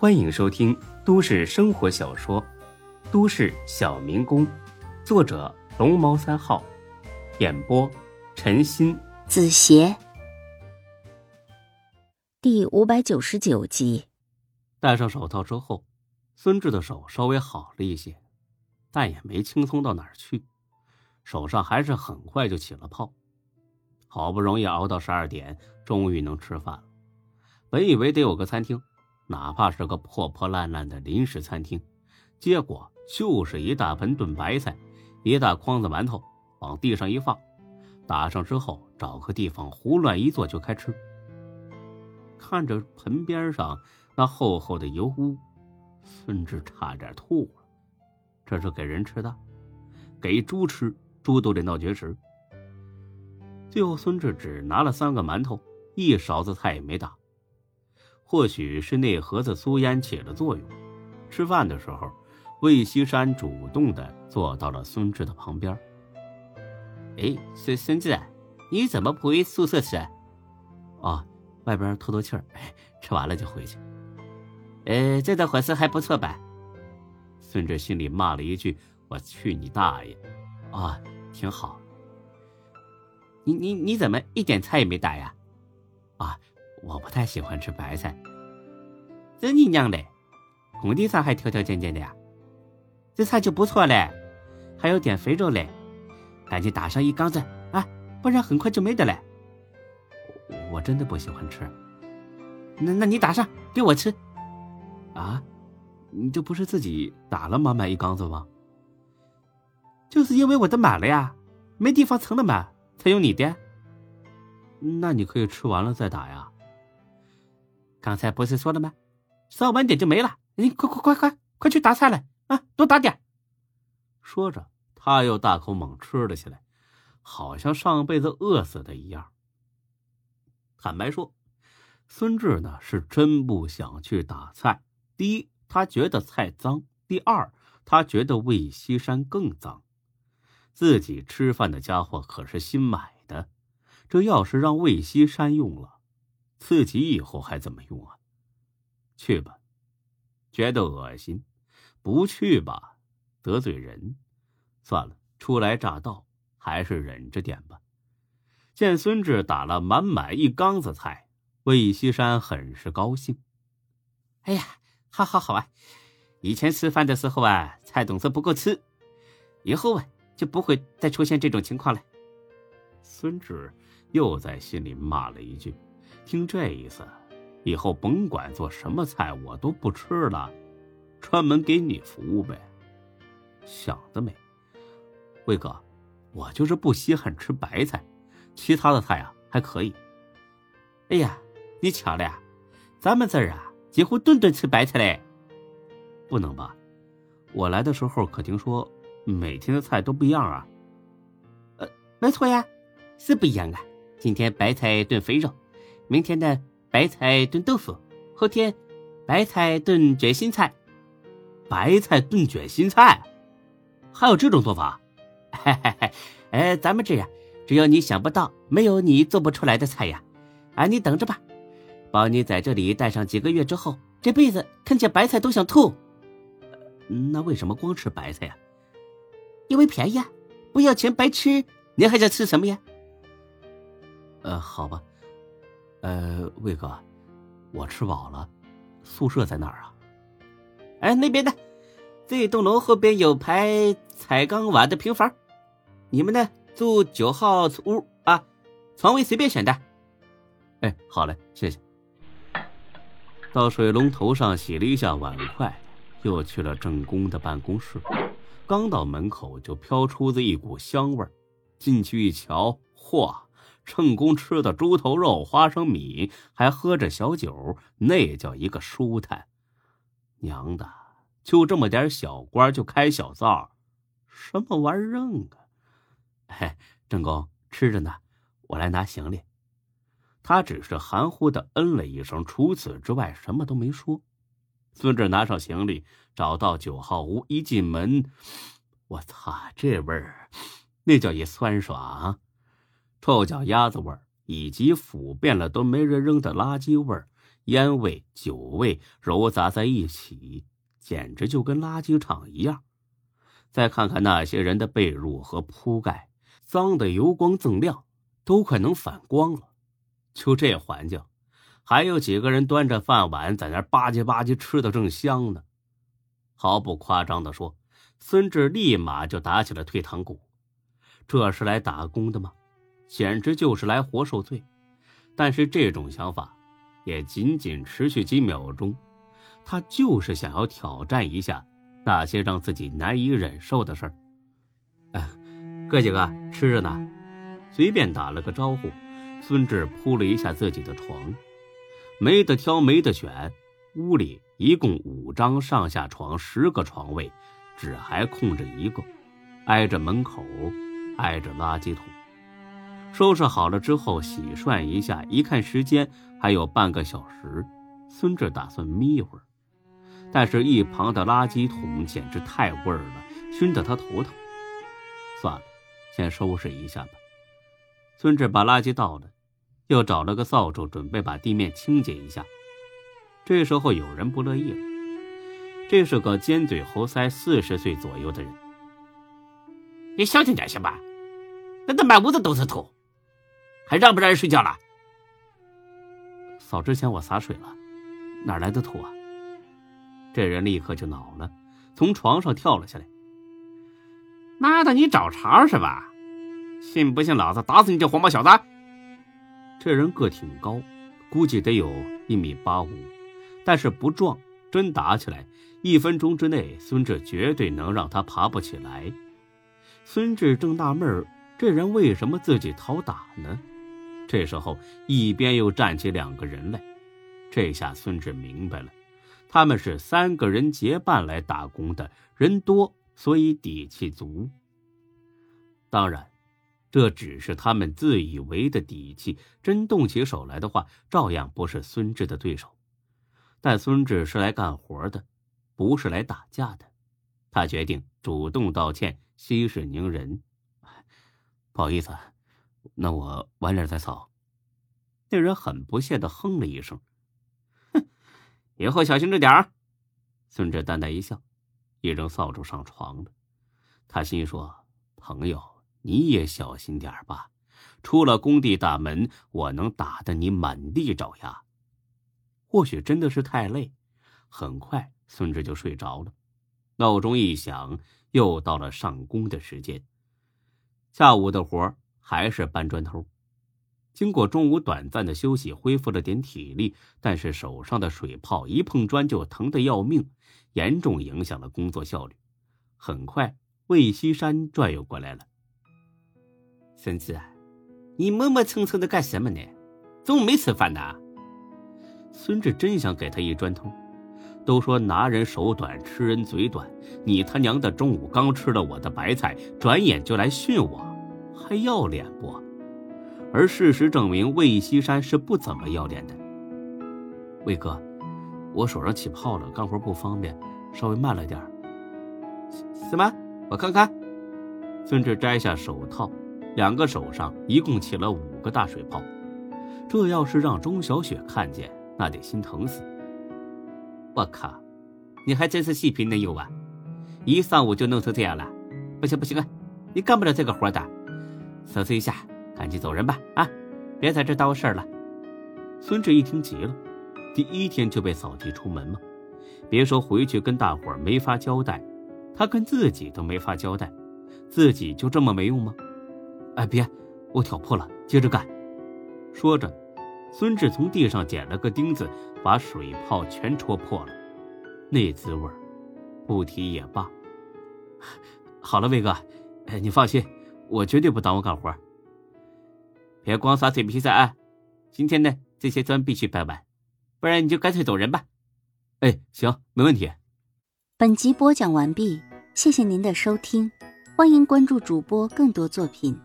欢迎收听都市生活小说《都市小民工》，作者龙猫三号，演播陈鑫、子邪，第五百九十九集。戴上手套之后，孙志的手稍微好了一些，但也没轻松到哪儿去，手上还是很快就起了泡。好不容易熬到十二点，终于能吃饭了。本以为得有个餐厅，哪怕是个破破烂烂的临时餐厅，结果就是一大盆炖白菜，一大筐子馒头，往地上一放，打上之后，找个地方胡乱一坐就开吃。看着盆边上那厚厚的油污，孙志差点吐了。这是给人吃的，给猪吃，猪都得闹绝食。最后，孙志只拿了三个馒头，一勺子菜也没打。或许是那盒子苏烟起了作用，吃饭的时候，魏西山主动的坐到了孙志的旁边。哎，孙孙志，你怎么不回宿舍吃？啊，外边透透气儿，吃完了就回去。呃，这顿伙食还不错吧？孙志心里骂了一句：“我去你大爷！”啊，挺好。你你你怎么一点菜也没打呀？啊，我不太喜欢吃白菜。真你娘的，工地上还条条件件的呀？这菜就不错嘞，还有点肥肉嘞，赶紧打上一缸子啊，不然很快就没得嘞。我真的不喜欢吃。那那你打上给我吃。啊，你这不是自己打了满满一缸子吗？就是因为我的满了呀，没地方盛了满。才有你的，那你可以吃完了再打呀。刚才不是说了吗？稍晚点就没了。你快快快快快去打菜来啊！多打点。说着，他又大口猛吃了起来，好像上辈子饿死的一样。坦白说，孙志呢是真不想去打菜。第一，他觉得菜脏；第二，他觉得魏西山更脏。自己吃饭的家伙可是新买的，这要是让魏西山用了，自己以后还怎么用啊？去吧，觉得恶心；不去吧，得罪人。算了，初来乍到，还是忍着点吧。见孙志打了满满一缸子菜，魏西山很是高兴。哎呀，好好好啊！以前吃饭的时候啊，菜总是不够吃，以后啊。就不会再出现这种情况了。孙志又在心里骂了一句：“听这意思，以后甭管做什么菜，我都不吃了，专门给你服务呗。”想得美！魏哥，我就是不稀罕吃白菜，其他的菜啊还可以。哎呀，你巧了呀，咱们这儿啊几乎顿顿吃白菜嘞。不能吧？我来的时候可听说。每天的菜都不一样啊，呃，没错呀，是不一样啊。今天白菜炖肥肉，明天的白菜炖豆腐，后天白菜炖卷心菜。白菜炖卷心菜，还有这种做法？嘿嘿嘿，哎，咱们这样，只要你想不到，没有你做不出来的菜呀。啊，你等着吧，保你在这里待上几个月之后，这辈子看见白菜都想吐。那为什么光吃白菜呀？因为便宜啊，不要钱白吃，你还想吃什么呀？呃，好吧，呃，魏哥，我吃饱了，宿舍在哪儿啊？哎，那边的，这栋楼后边有排彩钢瓦的平房，你们呢住九号屋啊，床位随便选的。哎，好嘞，谢谢。到水龙头上洗了一下碗筷，又去了正宫的办公室。刚到门口，就飘出了一股香味儿。进去一瞧，嚯！趁工吃的猪头肉、花生米，还喝着小酒，那叫一个舒坦。娘的，就这么点小官就开小灶，什么玩意儿啊？嘿，郑工吃着呢，我来拿行李。他只是含糊的嗯了一声，除此之外什么都没说。孙志拿上行李，找到九号屋，一进门，我操，这味儿，那叫一酸爽，臭脚丫子味儿，以及腐变了都没人扔的垃圾味儿，烟味、酒味糅杂在一起，简直就跟垃圾场一样。再看看那些人的被褥和铺盖，脏的油光锃亮，都快能反光了。就这环境，还有几个人端着饭碗在那吧唧吧唧吃的正香呢。毫不夸张的说，孙志立马就打起了退堂鼓。这是来打工的吗？简直就是来活受罪。但是这种想法也仅仅持续几秒钟，他就是想要挑战一下。那些让自己难以忍受的事儿，哎，哥几个吃着呢，随便打了个招呼，孙志铺了一下自己的床，没得挑，没得选，屋里一共五张上下床，十个床位，只还空着一个，挨着门口，挨着垃圾桶。收拾好了之后，洗涮一下，一看时间还有半个小时，孙志打算眯一会儿。但是，一旁的垃圾桶简直太味儿了，熏得他头疼。算了，先收拾一下吧。孙志把垃圾倒了，又找了个扫帚，准备把地面清洁一下。这时候，有人不乐意了。这是个尖嘴猴腮、四十岁左右的人。你消停点行吧？那都满屋子都是土，还让不让人睡觉了？扫之前我洒水了，哪来的土啊？这人立刻就恼了，从床上跳了下来。妈的，你找茬是吧？信不信老子打死你这黄毛小子？这人个挺高，估计得有一米八五，但是不壮。真打起来，一分钟之内，孙志绝对能让他爬不起来。孙志正纳闷这人为什么自己讨打呢？这时候，一边又站起两个人来。这下孙志明白了。他们是三个人结伴来打工的，人多，所以底气足。当然，这只是他们自以为的底气，真动起手来的话，照样不是孙志的对手。但孙志是来干活的，不是来打架的。他决定主动道歉，息事宁人。不好意思，那我晚点再扫。那人很不屑的哼了一声。哼以后小心着点儿。孙志淡淡一笑，一扔扫帚上床了。他心说：“朋友，你也小心点吧。出了工地大门，我能打得你满地找牙。”或许真的是太累，很快孙志就睡着了。闹钟一响，又到了上工的时间。下午的活还是搬砖头。经过中午短暂的休息，恢复了点体力，但是手上的水泡一碰砖就疼得要命，严重影响了工作效率。很快，魏西山转悠过来了：“孙子，你磨磨蹭蹭的干什么呢？中午没吃饭呢？”孙志真想给他一砖头。都说拿人手短，吃人嘴短，你他娘的中午刚吃了我的白菜，转眼就来训我，还要脸不？而事实证明，魏西山是不怎么要脸的。魏哥，我手上起泡了，干活不方便，稍微慢了点什么？我看看。孙志摘下手套，两个手上一共起了五个大水泡。这要是让钟小雪看见，那得心疼死。我靠，你还真是细皮嫩肉啊！一上午就弄成这样了。不行不行啊，你干不了这个活的。收拾一下。赶紧走人吧！啊，别在这耽误事儿了。孙志一听急了，第一天就被扫地出门吗？别说回去跟大伙儿没法交代，他跟自己都没法交代，自己就这么没用吗？哎，别，我挑破了，接着干。说着，孙志从地上捡了个钉子，把水泡全戳破了。那滋味不提也罢。好了，魏哥，你放心，我绝对不耽误干活。别光耍嘴皮子啊！今天呢，这些砖必须搬完，不然你就干脆走人吧。哎，行，没问题。本集播讲完毕，谢谢您的收听，欢迎关注主播更多作品。